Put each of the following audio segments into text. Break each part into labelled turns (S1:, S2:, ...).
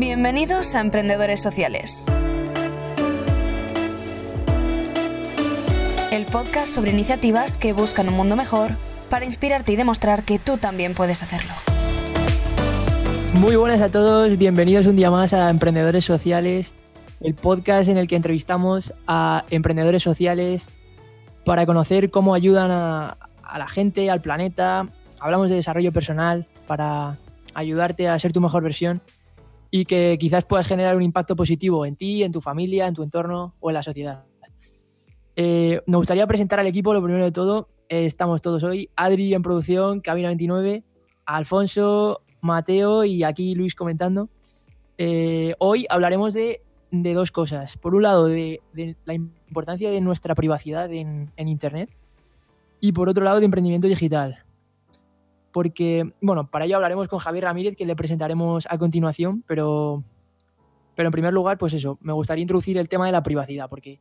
S1: Bienvenidos a Emprendedores Sociales. El podcast sobre iniciativas que buscan un mundo mejor para inspirarte y demostrar que tú también puedes hacerlo.
S2: Muy buenas a todos, bienvenidos un día más a Emprendedores Sociales, el podcast en el que entrevistamos a emprendedores sociales para conocer cómo ayudan a, la gente, al planeta. Hablamos de desarrollo personal para ayudarte a ser tu mejor versión y que quizás puedas generar un impacto positivo en ti, en tu familia, en tu entorno o en la sociedad. Eh, me gustaría presentar al equipo, lo primero de todo, eh, estamos todos hoy, Adri en producción, Cabina 29, Alfonso, Mateo y aquí Luis comentando. Eh, hoy hablaremos de, dos cosas. Por un lado, de, la importancia de nuestra privacidad en Internet y por otro lado, de emprendimiento digital porque, bueno, para ello hablaremos con Javier Ramírez, que le presentaremos a continuación, pero, pero en primer lugar, pues eso, me gustaría introducir el tema de la privacidad, porque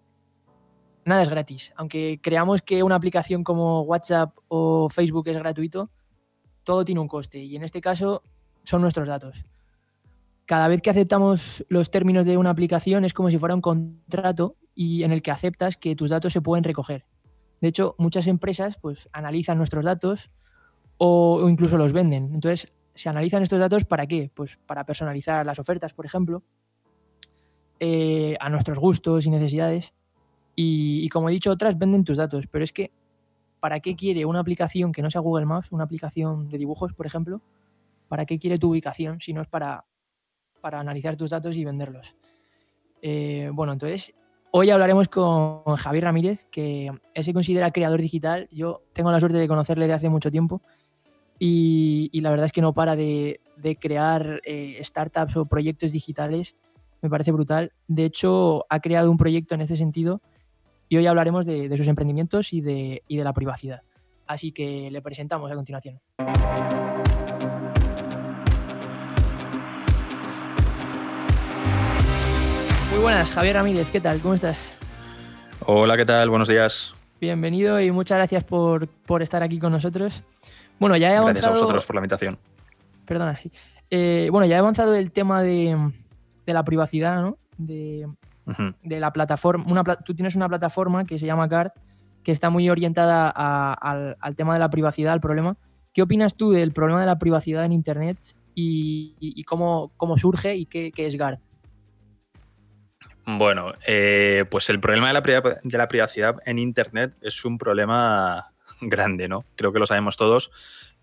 S2: nada es gratis. Aunque creamos que una aplicación como WhatsApp o Facebook es gratuito, todo tiene un coste y en este caso son nuestros datos. Cada vez que aceptamos los términos de una aplicación es como si fuera un contrato y en el que aceptas que tus datos se pueden recoger. De hecho, muchas empresas pues analizan nuestros datos o, incluso los venden. Entonces, se analizan estos datos para qué? Pues para personalizar las ofertas, por ejemplo, eh, a nuestros gustos y necesidades. Y, como he dicho, otras venden tus datos. Pero es que, ¿para qué quiere una aplicación que no sea Google Maps, una aplicación de dibujos, por ejemplo? ¿Para qué quiere tu ubicación si no es para, para analizar tus datos y venderlos? Eh, bueno, entonces, hoy hablaremos con Javier Ramírez, que él se considera creador digital. Yo tengo la suerte de conocerle de hace mucho tiempo y, y, la verdad es que no para de, de crear eh, startups o proyectos digitales. Me parece brutal. De hecho, ha creado un proyecto en este sentido y hoy hablaremos de, de sus emprendimientos y de, y de, la privacidad. Así que le presentamos a continuación. Muy buenas, Javier Ramírez, ¿qué tal? ¿Cómo estás?
S3: Hola, ¿qué tal? Buenos días.
S2: Bienvenido y muchas gracias por, por estar aquí con nosotros. Bueno, ya he avanzado...
S3: Gracias a vosotros por la invitación.
S2: Perdona, sí. Eh, bueno, ya he avanzado el tema de, de la privacidad, ¿no? De, uh -huh. de la plataforma. Una, tú tienes una plataforma que se llama CARD, que está muy orientada a, al, al, tema de la privacidad, al problema. ¿Qué opinas tú del problema de la privacidad en Internet y, y, y cómo, cómo, surge y qué, qué es GARD?
S3: Bueno, eh, pues el problema de la, de la privacidad en Internet es un problema grande, ¿no? Creo que lo sabemos todos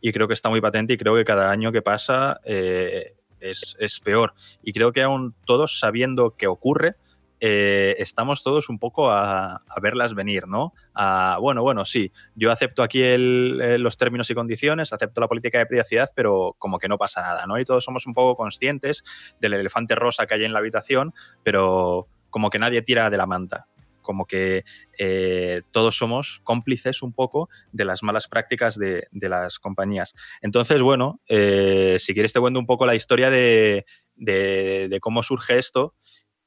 S3: y creo que está muy patente y creo que cada año que pasa eh, es, es, peor. Y creo que aún todos sabiendo que ocurre, eh, estamos todos un poco a, verlas venir, ¿no? A, bueno, bueno, sí, yo acepto aquí el, los términos y condiciones, acepto la política de privacidad, pero como que no pasa nada, ¿no? Y todos somos un poco conscientes del elefante rosa que hay en la habitación, pero como que nadie tira de la manta como que eh, todos somos cómplices un poco de las malas prácticas de, de las compañías. Entonces, bueno, eh, si quieres te cuento un poco la historia de, de, de cómo surge esto.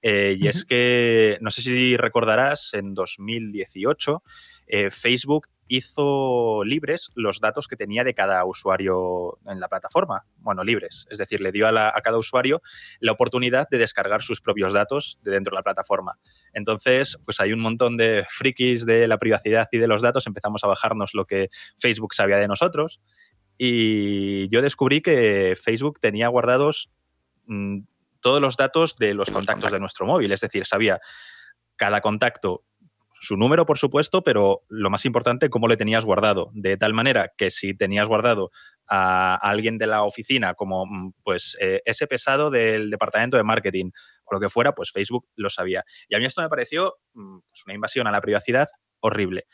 S3: Eh, y uh -huh. es que, no sé si recordarás, en 2018 eh, Facebook hizo libres los datos que tenía de cada usuario en la plataforma. Bueno, libres. Es decir, le dio a, la, cada usuario la oportunidad de descargar sus propios datos de dentro de la plataforma. Entonces, pues hay un montón de frikis de la privacidad y de los datos. Empezamos a bajarnos lo que Facebook sabía de nosotros. Y yo descubrí que Facebook tenía guardados mmm, todos los datos de los contactos de nuestro móvil. Es decir, sabía cada contacto su número, por supuesto, pero lo más importante, cómo le tenías guardado. De tal manera que si tenías guardado a, alguien de la oficina como mm, pues eh, ese pesado del departamento de marketing o lo que fuera, pues Facebook lo sabía. Y a mí esto me pareció mm, pues una invasión a la privacidad horrible.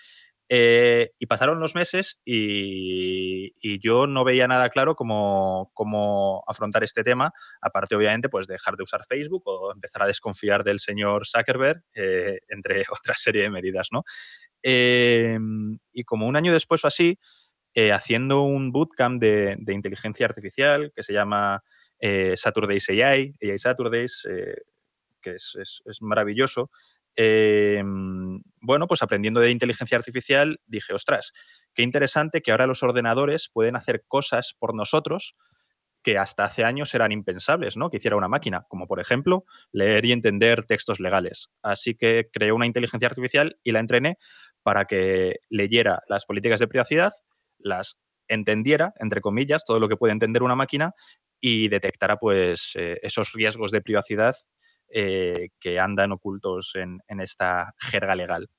S3: Eh, y pasaron los meses y, y, yo no veía nada claro cómo, cómo, afrontar este tema, aparte obviamente pues dejar de usar Facebook o empezar a desconfiar del señor Zuckerberg, eh, entre otra serie de medidas, ¿no? Eh, y como un año después o así, eh, haciendo un bootcamp de, de, inteligencia artificial que se llama eh, Saturdays AI, AI Saturdays, que es, es, es maravilloso, eh, bueno, pues aprendiendo de inteligencia artificial, dije, ostras, qué interesante que ahora los ordenadores pueden hacer cosas por nosotros que hasta hace años eran impensables, ¿no? Que hiciera una máquina, como por ejemplo leer y entender textos legales. Así que creé una inteligencia artificial y la entrené para que leyera las políticas de privacidad, las entendiera, entre comillas, todo lo que puede entender una máquina y detectara pues eh, esos riesgos de privacidad eh, que andan ocultos en, esta jerga legal.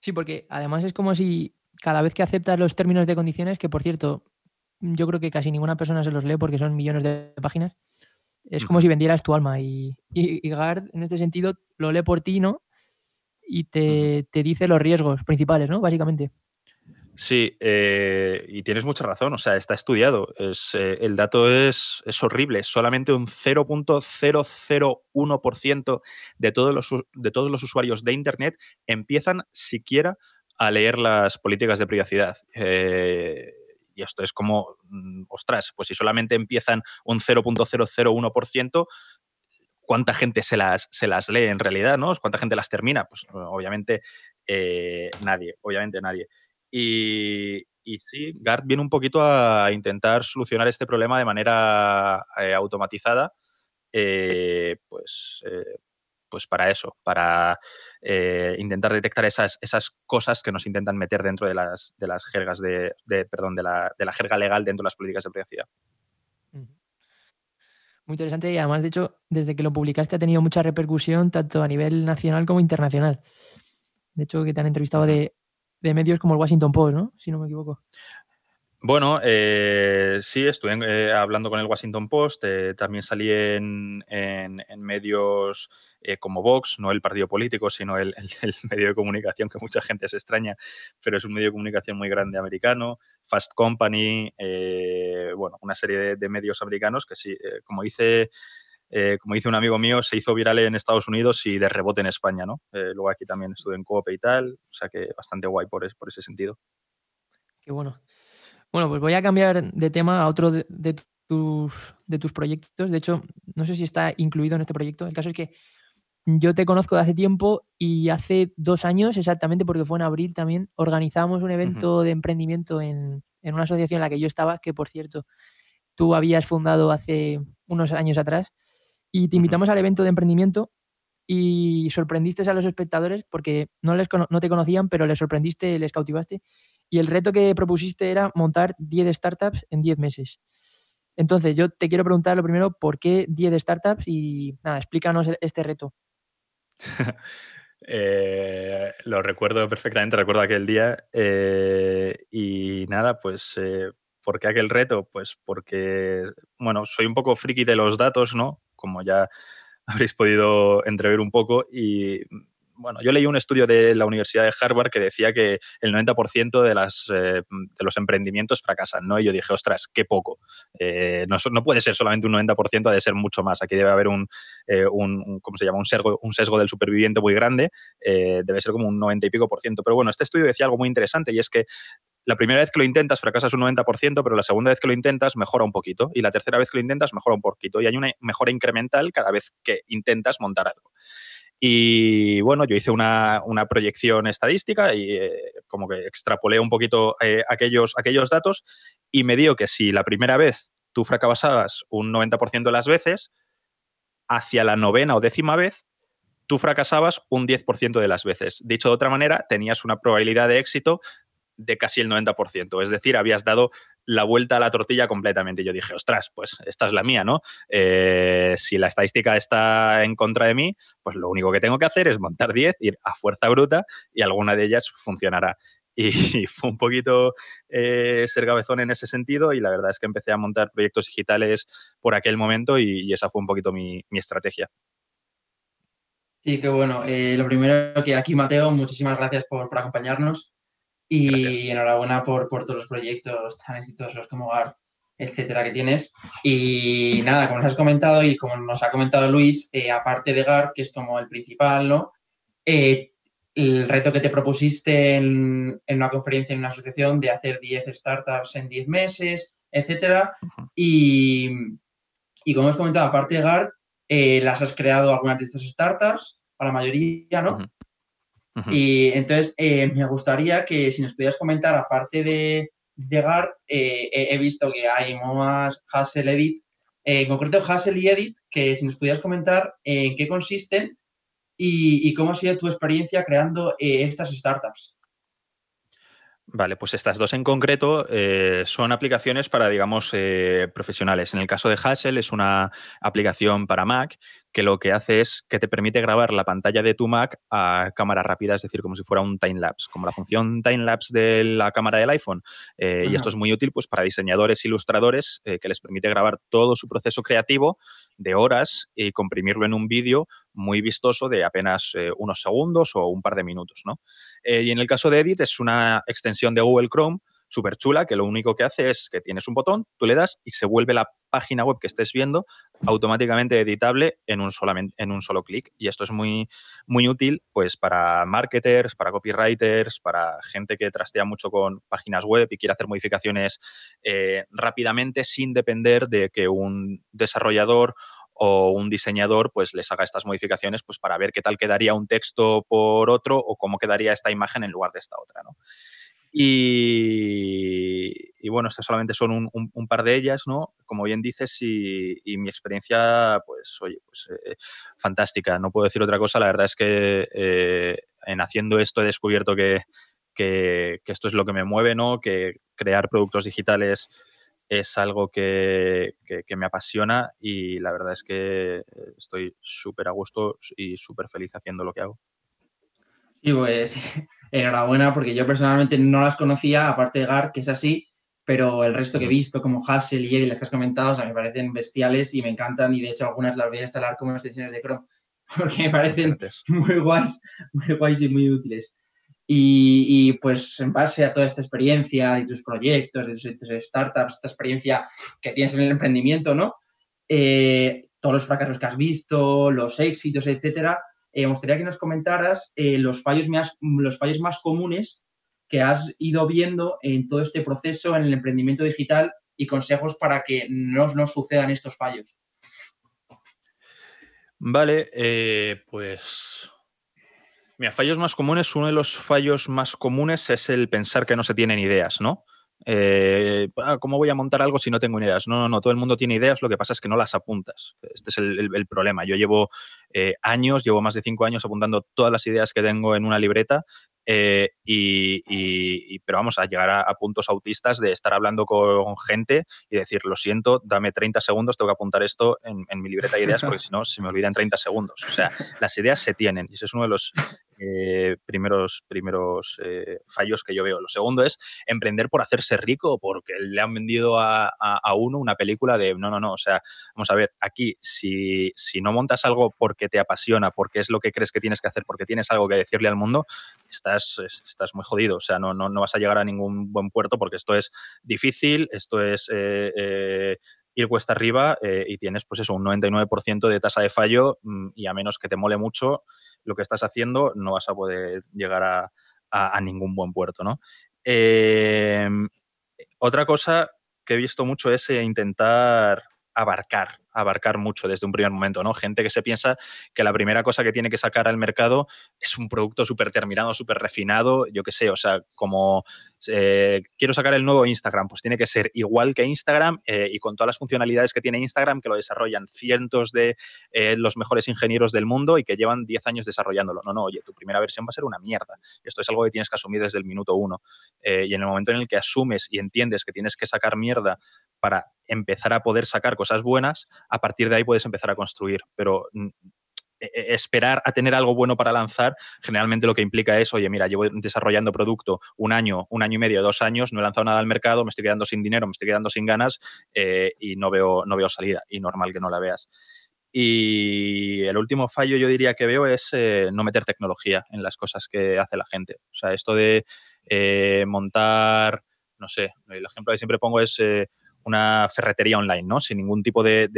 S2: Sí, porque además es como si cada vez que aceptas los términos de condiciones, que por cierto, yo creo que casi ninguna persona se los lee porque son millones de páginas, es como si vendieras tu alma. Y, y, Gard, en este sentido, lo lee por ti, ¿no? Y te, te dice los riesgos principales, ¿no? Básicamente.
S3: Sí, eh, y tienes mucha razón, o sea, está estudiado. Es, eh, el dato es, horrible. Solamente un 0.001% de todos, los, de todos los usuarios de Internet empiezan siquiera a leer las políticas de privacidad. Eh, y esto es como, mm, ostras, pues si solamente empiezan un 0.001%, ¿cuánta gente se las, se las lee en realidad? ¿no? ¿Cuánta gente las termina? Pues obviamente nadie, obviamente nadie. Y, sí, Gart viene un poquito a intentar solucionar este problema de manera eh, automatizada, eh, pues, eh, pues para eso, para intentar detectar esas, esas cosas que nos intentan meter dentro de las, de las jergas de, perdón, de la, de la, jerga legal dentro de las políticas de privacidad.
S2: Muy interesante y además, de hecho, desde que lo publicaste ha tenido mucha repercusión tanto a nivel nacional como internacional. De hecho, que te han entrevistado de, de medios como el Washington Post, ¿no? Si no me equivoco.
S3: Bueno, eh, sí, estuve eh, hablando con el Washington Post, eh, también salí en, medios como Vox, no el partido político, sino el, medio de comunicación que mucha gente se extraña, pero es un medio de comunicación muy grande americano, Fast Company, bueno, una serie de, de, medios americanos que sí, como dice eh, como dice un amigo mío, se hizo viral en Estados Unidos y de rebote en España, ¿no? Eh, luego aquí también estuve en COPE y tal, o sea que bastante guay por, por ese sentido.
S2: Qué bueno. Bueno, pues voy a cambiar de tema a otro de, tus, de tus proyectos. De hecho, no sé si está incluido en este proyecto. El caso es que yo te conozco de hace tiempo y hace dos años, exactamente porque fue en abril también, organizamos un evento de emprendimiento en, en, una asociación en la que yo estaba, que por cierto, tú habías fundado hace unos años atrás y te invitamos al evento de emprendimiento y sorprendiste a los espectadores porque no, les, no te conocían, pero les sorprendiste, les cautivaste. Y el reto que propusiste era montar 10 startups en 10 meses. Entonces, yo te quiero preguntar lo primero, ¿por qué 10 startups? Y nada, explícanos e-, este reto.
S3: Eh, lo recuerdo perfectamente, recuerdo aquel día. Eh, y nada, pues eh, ¿por qué aquel reto? Pues porque, bueno, soy un poco friki de los datos, ¿no? Como ya habréis podido entrever un poco. Y bueno, yo leí un estudio de la Universidad de Harvard que decía que el 90% de, las, eh, de los emprendimientos fracasan, ¿no? Y yo dije, ostras, qué poco. Eh, no, no, puede ser solamente un 90%, ha de ser mucho más. Aquí debe haber un, eh, un ¿cómo se llama? Un sesgo, un sesgo del superviviente muy grande, debe ser como un 90 y pico por ciento. Pero bueno, este estudio decía algo muy interesante y es que la primera vez que lo intentas fracasas un 90%, pero la segunda vez que lo intentas mejora un poquito y la tercera vez que lo intentas mejora un poquito y hay una mejora incremental cada vez que intentas montar algo. Y bueno, yo hice una, proyección estadística y eh, como que extrapolé un poquito eh, aquellos, aquellos datos y me dio que si la primera vez tú fracasabas un 90% de las veces, hacia la novena o décima vez tú fracasabas un 10% de las veces. Dicho de otra manera, tenías una probabilidad de éxito de casi el 90%. Es decir, habías dado la vuelta a la tortilla completamente. Y yo dije, ostras, pues esta es la mía, ¿no? Eh, si la estadística está en contra de mí, pues lo único que tengo que hacer es montar 10, ir a fuerza bruta y alguna de ellas funcionará. Y fue un poquito eh, ser cabezón en ese sentido y la verdad es que empecé a montar proyectos digitales por aquel momento y, esa fue un poquito mi, estrategia.
S4: Sí, qué bueno. Eh, lo primero que aquí, Mateo, muchísimas gracias por, por acompañarnos. Y enhorabuena por, por, todos los proyectos tan exitosos como GAR, etcétera, que tienes. Y nada, como nos has comentado y como nos ha comentado Luis, eh, aparte de GAR, que es como el principal, ¿no? Eh, el reto que te propusiste en, en, una conferencia, en una asociación, de hacer 10 startups en 10 meses, etcétera. y, y, como hemos comentado, aparte de GAR, eh, las has creado algunas de estas startups, para la mayoría, ¿no? Y entonces eh, me gustaría que si nos pudieras comentar, aparte de, llegar, eh, he, visto que hay más Hassel Edit, en concreto Hassel y Edit, que si nos pudieras comentar en qué consisten y, cómo ha sido tu experiencia creando estas startups.
S3: Vale, pues estas dos en concreto eh, son aplicaciones para, digamos, eh, profesionales. En el caso de Hassel es una aplicación para Mac que lo que hace es que te permite grabar la pantalla de tu Mac a cámara rápida, es decir, como si fuera un time lapse, como la función time lapse de la cámara del iPhone. Eh, y esto es muy útil pues, para diseñadores e ilustradores que les permite grabar todo su proceso creativo de horas y comprimirlo en un vídeo muy vistoso de apenas unos segundos o un par de minutos. ¿no? Y en el caso de Edit es una extensión de Google Chrome súper chula que lo único que hace es que tienes un botón, tú le das y se vuelve la página web que estés viendo automáticamente editable en un, en un solo clic. Y esto es muy, muy útil pues, para marketers, para copywriters, para gente que trastea mucho con páginas web y quiere hacer modificaciones eh, rápidamente sin depender de que un desarrollador o un diseñador pues les haga estas modificaciones pues para ver qué tal quedaría un texto por otro o cómo quedaría esta imagen en lugar de esta otra. ¿no? Y, bueno, estas solamente son un, par de ellas, ¿no? Como bien dices, y, mi experiencia, pues, oye, pues eh, fantástica. No puedo decir otra cosa. La verdad es que eh, en haciendo esto he descubierto que, esto es lo que me mueve, ¿no? Que crear productos digitales es algo que, que me apasiona y la verdad es que estoy súper a gusto y súper feliz haciendo lo que hago.
S4: Sí, pues enhorabuena, porque yo personalmente no las conocía, aparte de GAR, que es así, pero el resto que he visto, como Hassel y Eddie, las que has comentado, o sea, me parecen bestiales y me encantan, y de hecho algunas las voy a instalar como extensiones de Chrome, porque me parecen muy guays, muy guays y muy útiles. Y, pues en base a toda esta experiencia de tus proyectos, de tus, startups, esta experiencia que tienes en el emprendimiento, ¿no? Eh, todos los fracasos que has visto, los éxitos, etcétera, eh, me gustaría que nos comentaras eh, los, fallos más, los fallos más comunes que has ido viendo en todo este proceso en el emprendimiento digital y consejos para que no nos sucedan estos fallos.
S3: Vale, pues Mira, fallos más comunes, uno de los fallos más comunes es el pensar que no se tienen ideas, ¿no? Eh, ah, ¿Cómo voy a montar algo si no tengo ideas? No, no, no, todo el mundo tiene ideas, lo que pasa es que no las apuntas. Este es el, problema. Yo llevo eh, años, llevo más de cinco años apuntando todas las ideas que tengo en una libreta eh, y, pero vamos a llegar a, puntos autistas de estar hablando con gente y decir, lo siento, dame 30 segundos, tengo que apuntar esto en, en mi libreta de ideas porque si no se me olvida en 30 segundos. O sea, las ideas se tienen y ese es uno de los eh, primeros, primeros eh, fallos que yo veo. Lo segundo es emprender por hacerse rico, porque le han vendido a, uno una película de no, no, no. O sea, vamos a ver, aquí, si, si, no montas algo porque te apasiona, porque es lo que crees que tienes que hacer, porque tienes algo que decirle al mundo, estás, estás muy jodido. O sea, no, no, no vas a llegar a ningún buen puerto porque esto es difícil, esto es. Eh, ir cuesta arriba y tienes pues eso, un 99% de tasa de fallo mm, y a menos que te mole mucho, lo que estás haciendo, no vas a poder llegar a, ningún buen puerto, ¿no? Em, otra cosa que he visto mucho es eh, intentar abarcar, abarcar mucho desde un primer momento, ¿no? Gente que se piensa que la primera cosa que tiene que sacar al mercado es un producto súper terminado, súper refinado, yo qué sé, o sea, como eh, quiero sacar el nuevo Instagram, pues tiene que ser igual que Instagram eh, y con todas las funcionalidades que tiene Instagram, que lo desarrollan cientos de eh, los mejores ingenieros del mundo y que llevan 10 años desarrollándolo. No, no, oye, tu primera versión va a ser una mierda. Esto es algo que tienes que asumir desde el minuto uno. y en el momento en el que asumes y entiendes que tienes que sacar mierda para empezar a poder sacar cosas buenas, a partir de ahí puedes empezar a construir. Pero mm, e, e, esperar a tener algo bueno para lanzar, generalmente lo que implica es, oye, mira, llevo desarrollando producto un año, un año y medio, dos años, no he lanzado nada al mercado, me estoy quedando sin dinero, me estoy quedando sin ganas eh, y no veo, no veo salida. Y normal que no la veas. Y el último fallo yo diría que veo es eh, no meter tecnología en las cosas que hace la gente. O sea, esto de eh, montar, no sé, el ejemplo que siempre pongo es una ferretería online, ¿no? Sin ningún tipo de,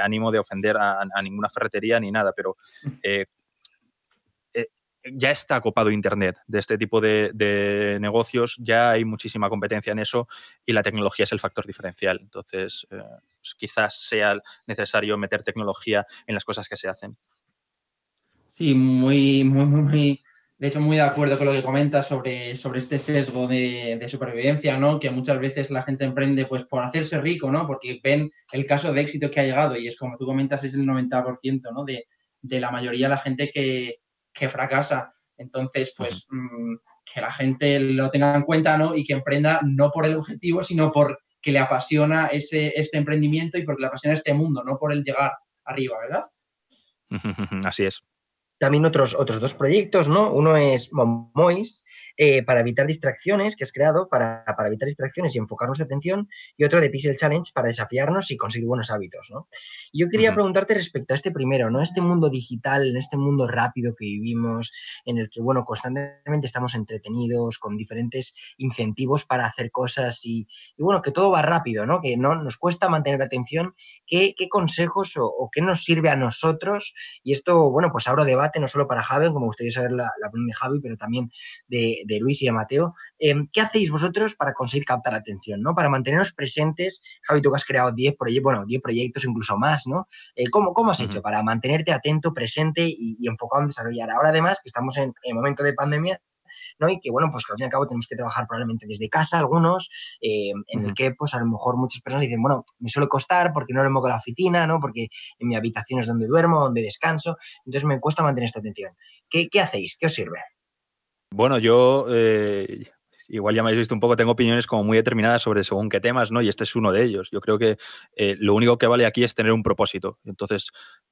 S3: ánimo de ofender a, ninguna ferretería ni nada, pero eh, eh, ya está copado Internet de este tipo de, negocios, ya hay muchísima competencia en eso y la tecnología es el factor diferencial. Entonces, eh, pues quizás sea necesario meter tecnología en las cosas que se hacen.
S4: Sí, muy, muy, muy de hecho, muy de acuerdo con lo que comentas sobre, sobre este sesgo de, supervivencia, ¿no? Que muchas veces la gente emprende pues por hacerse rico, ¿no? Porque ven el caso de éxito que ha llegado y es como tú comentas, es el 90%, ¿no? De, la mayoría de la gente que, fracasa. Entonces, pues mm, que la gente lo tenga en cuenta, ¿no? Y que emprenda no por el objetivo, sino por que le apasiona ese, este emprendimiento y porque le apasiona este mundo, no por el llegar arriba, ¿verdad?
S3: Así es
S5: también otros, otros dos proyectos, ¿no? Uno es Momois, eh, para evitar distracciones, que has creado para, para, evitar distracciones y enfocar nuestra atención, y otro de Pixel Challenge para desafiarnos y conseguir buenos hábitos, ¿no? yo quería preguntarte respecto a este primero, ¿no? Este mundo digital, en este mundo rápido que vivimos, en el que, bueno, constantemente estamos entretenidos, con diferentes incentivos para hacer cosas y, bueno, que todo va rápido, ¿no? Que no nos cuesta mantener la atención. ¿Qué, qué consejos o, qué nos sirve a nosotros? Y esto, bueno, pues abro debate no solo para Javi, como gustaría saber la, la opinión de Javi, pero también de, de Luis y de Mateo, em, ¿qué hacéis vosotros para conseguir captar atención, ¿no? Para manteneros presentes, Javi, tú que has creado 10 proyectos, bueno, 10 proyectos incluso más, ¿no? Eh, ¿cómo, ¿cómo, has hecho para mantenerte atento, presente y, enfocado en desarrollar? Ahora además que estamos en, en momento de pandemia, ¿no? Y que, bueno, pues que al fin y al cabo tenemos que trabajar probablemente desde casa algunos, em, en el que, pues a lo mejor muchas personas dicen, bueno, me suele costar porque no lo muevo a la oficina, ¿no? Porque en mi habitación es donde duermo, donde descanso, entonces me cuesta mantener esta atención. ¿Qué, qué hacéis? ¿Qué os sirve?
S3: Bueno, yo eh, igual ya me habéis visto un poco, tengo opiniones como muy determinadas sobre según qué temas, ¿no? Y este es uno de ellos. Yo creo que eh, lo único que vale aquí es tener un propósito. Entonces,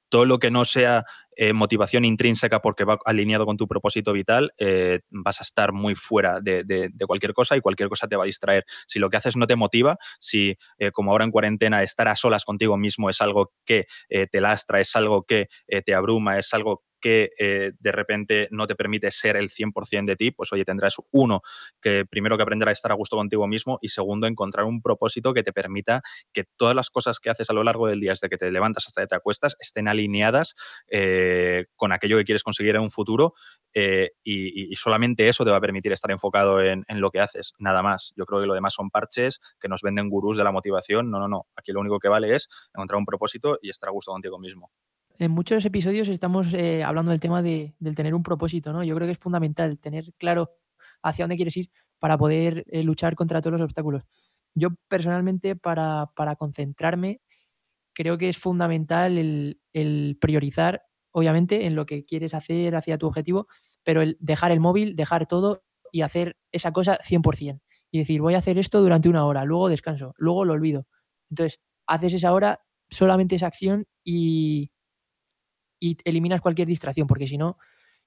S3: todo lo que no sea eh, motivación intrínseca porque va alineado con tu propósito vital, vas a estar muy fuera de, cualquier cosa y cualquier cosa te va a distraer. Si lo que haces no te motiva, si como ahora en cuarentena estar a solas contigo mismo es algo que te lastra, es algo que te abruma, es algo que eh, de repente no te permite ser el 100% de ti, pues oye, tendrás uno, que primero que aprender a estar a gusto contigo mismo y segundo, encontrar un propósito que te permita que todas las cosas que haces a lo largo del día, desde que te levantas hasta que te acuestas, estén alineadas eh, con aquello que quieres conseguir en un futuro eh, y, solamente eso te va a permitir estar enfocado en, en, lo que haces, nada más. Yo creo que lo demás son parches que nos venden gurús de la motivación. No, no, no. Aquí lo único que vale es encontrar un propósito y estar a gusto contigo mismo
S2: en muchos episodios estamos eh, hablando del tema de, del tener un propósito, ¿no? Yo creo que es fundamental tener claro hacia dónde quieres ir para poder eh, luchar contra todos los obstáculos. Yo personalmente, para, concentrarme, creo que es fundamental el, priorizar, obviamente, en lo que quieres hacer hacia tu objetivo, pero el dejar el móvil, dejar todo y hacer esa cosa 100%. Y decir, voy a hacer esto durante una hora, luego descanso, luego lo olvido. Entonces, haces esa hora, solamente esa acción y, y eliminas cualquier distracción, porque si no,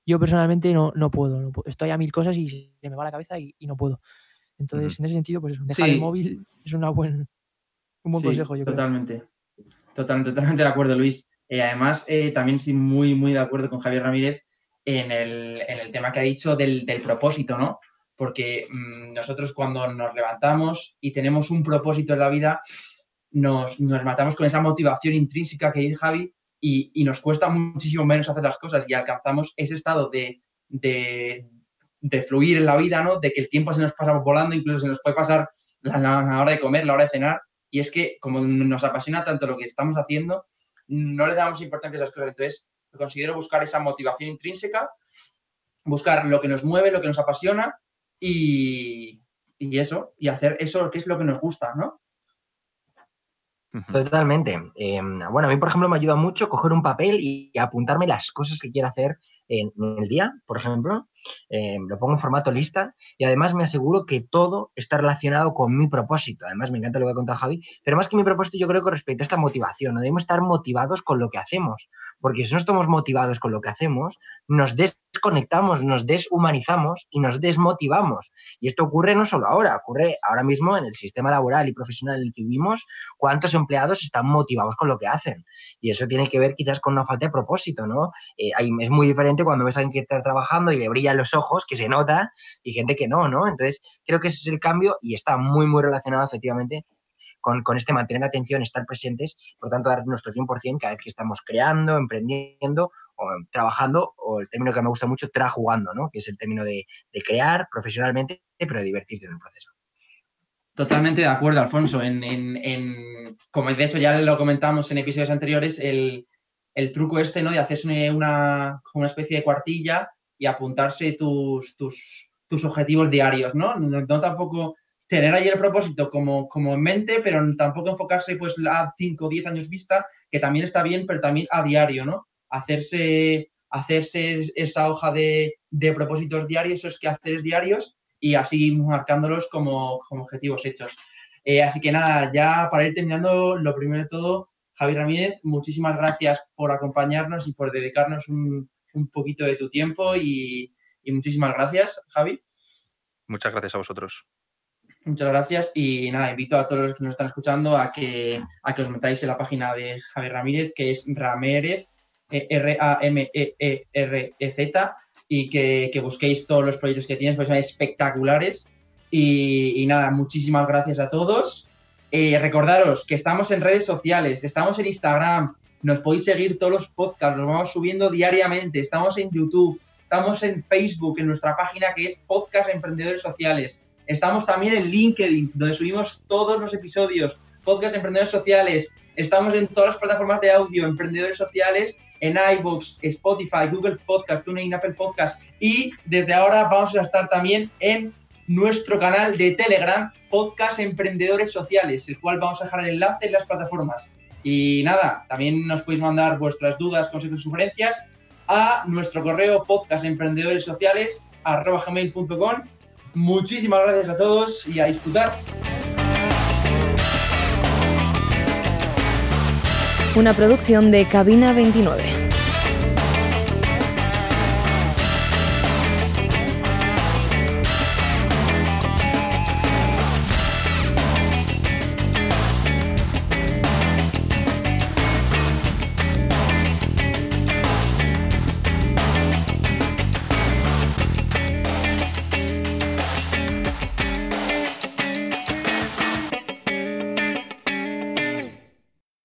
S2: yo personalmente no, no, puedo, Estoy a mil cosas y se me va la cabeza y, no puedo. Entonces, en ese sentido, pues dejar el móvil es una buen, un buen consejo, yo
S4: totalmente. Totalmente, totalmente de acuerdo, Luis. Eh, además, eh, también estoy muy, muy de acuerdo con Javier Ramírez en el, en el tema que ha dicho del, del propósito, ¿no? Porque mm, nosotros cuando nos levantamos y tenemos un propósito en la vida, nos, nos matamos con esa motivación intrínseca que dice Javi y, nos cuesta muchísimo menos hacer las cosas y alcanzamos ese estado de, fluir en la vida, ¿no? De que el tiempo se nos pasa volando, incluso se nos puede pasar la, hora de comer, la hora de cenar. Y es que como nos apasiona tanto lo que estamos haciendo, no le damos importancia a esas cosas. Entonces, considero buscar esa motivación intrínseca, buscar lo que nos mueve, lo que nos apasiona y, y eso, y hacer eso que es lo que nos gusta, ¿no?
S5: Totalmente. Em, bueno, a mí, por ejemplo, me ayuda mucho coger un papel y apuntarme las cosas que quiero hacer en, el día, por ejemplo. Em, lo pongo en formato lista y además me aseguro que todo está relacionado con mi propósito. Además, me encanta lo que ha contado Javi, pero más que mi propósito, yo creo que respecto a esta motivación, no debemos estar motivados con lo que hacemos, porque si no estamos motivados con lo que hacemos, nos desconectamos, nos deshumanizamos y nos desmotivamos. Y esto ocurre no solo ahora, ocurre ahora mismo en el sistema laboral y profesional en el que vivimos, cuántos empleados están motivados con lo que hacen. Y eso tiene que ver quizás con una falta de propósito, ¿no? Eh, es muy diferente cuando ves a alguien que está trabajando y le brillan los ojos, que se nota, y gente que no, ¿no? Entonces, creo que ese es el cambio y está muy, muy relacionado efectivamente con, este mantener la atención, estar presentes, por tanto, dar nuestro 100% cada vez que estamos creando, emprendiendo o trabajando, o el término que me gusta mucho, trajugando, ¿no? Que es el término de, crear profesionalmente, pero divertirse en el proceso.
S4: Totalmente de acuerdo, Alfonso. En, como de hecho ya lo comentamos en episodios anteriores, el, truco este, ¿no? De hacerse una, una especie de cuartilla y apuntarse tus, tus, tus objetivos diarios, ¿no? ¿no? tampoco tener ahí el propósito como, como en mente, pero tampoco enfocarse pues a 5 o 10 años vista, que también está bien, pero también a diario, ¿no? Hacerse, hacerse esa hoja de, de propósitos diarios, esos quehaceres diarios y así marcándolos como, como objetivos hechos. Eh, así que nada, ya para ir terminando, lo primero de todo, Javi Ramírez, muchísimas gracias por acompañarnos y por dedicarnos un, un poquito de tu tiempo y, y, muchísimas gracias, Javi.
S3: Muchas gracias a vosotros.
S4: Muchas gracias y nada, invito a todos los que nos están escuchando a que, a que os metáis en la página de Javi Ramírez, que es Ramérez, eh, R-A-M-E-E-R-E-Z, y que, que, busquéis todos los proyectos que tienes, porque son espectaculares. Y, y nada, muchísimas gracias a todos. Eh, recordaros que estamos en redes sociales, estamos en Instagram, nos podéis seguir todos los podcasts, los vamos subiendo diariamente, estamos en YouTube, estamos en Facebook, en nuestra página que es Podcast Emprendedores Sociales. Estamos también en LinkedIn, donde subimos todos los episodios, Podcast Emprendedores Sociales. Estamos en todas las plataformas de audio, Emprendedores Sociales, en iVoox, Spotify, Google Podcast, TuneIn, Apple Podcast. Y desde ahora vamos a estar también en nuestro canal de Telegram, Podcast Emprendedores Sociales, el cual vamos a dejar el enlace en las plataformas. Y nada, también nos podéis mandar vuestras dudas, consejos y sugerencias a nuestro correo podcastemprendedoressociales.com. Muchísimas gracias a todos y a disfrutar.
S1: Una producción de Cabina 29.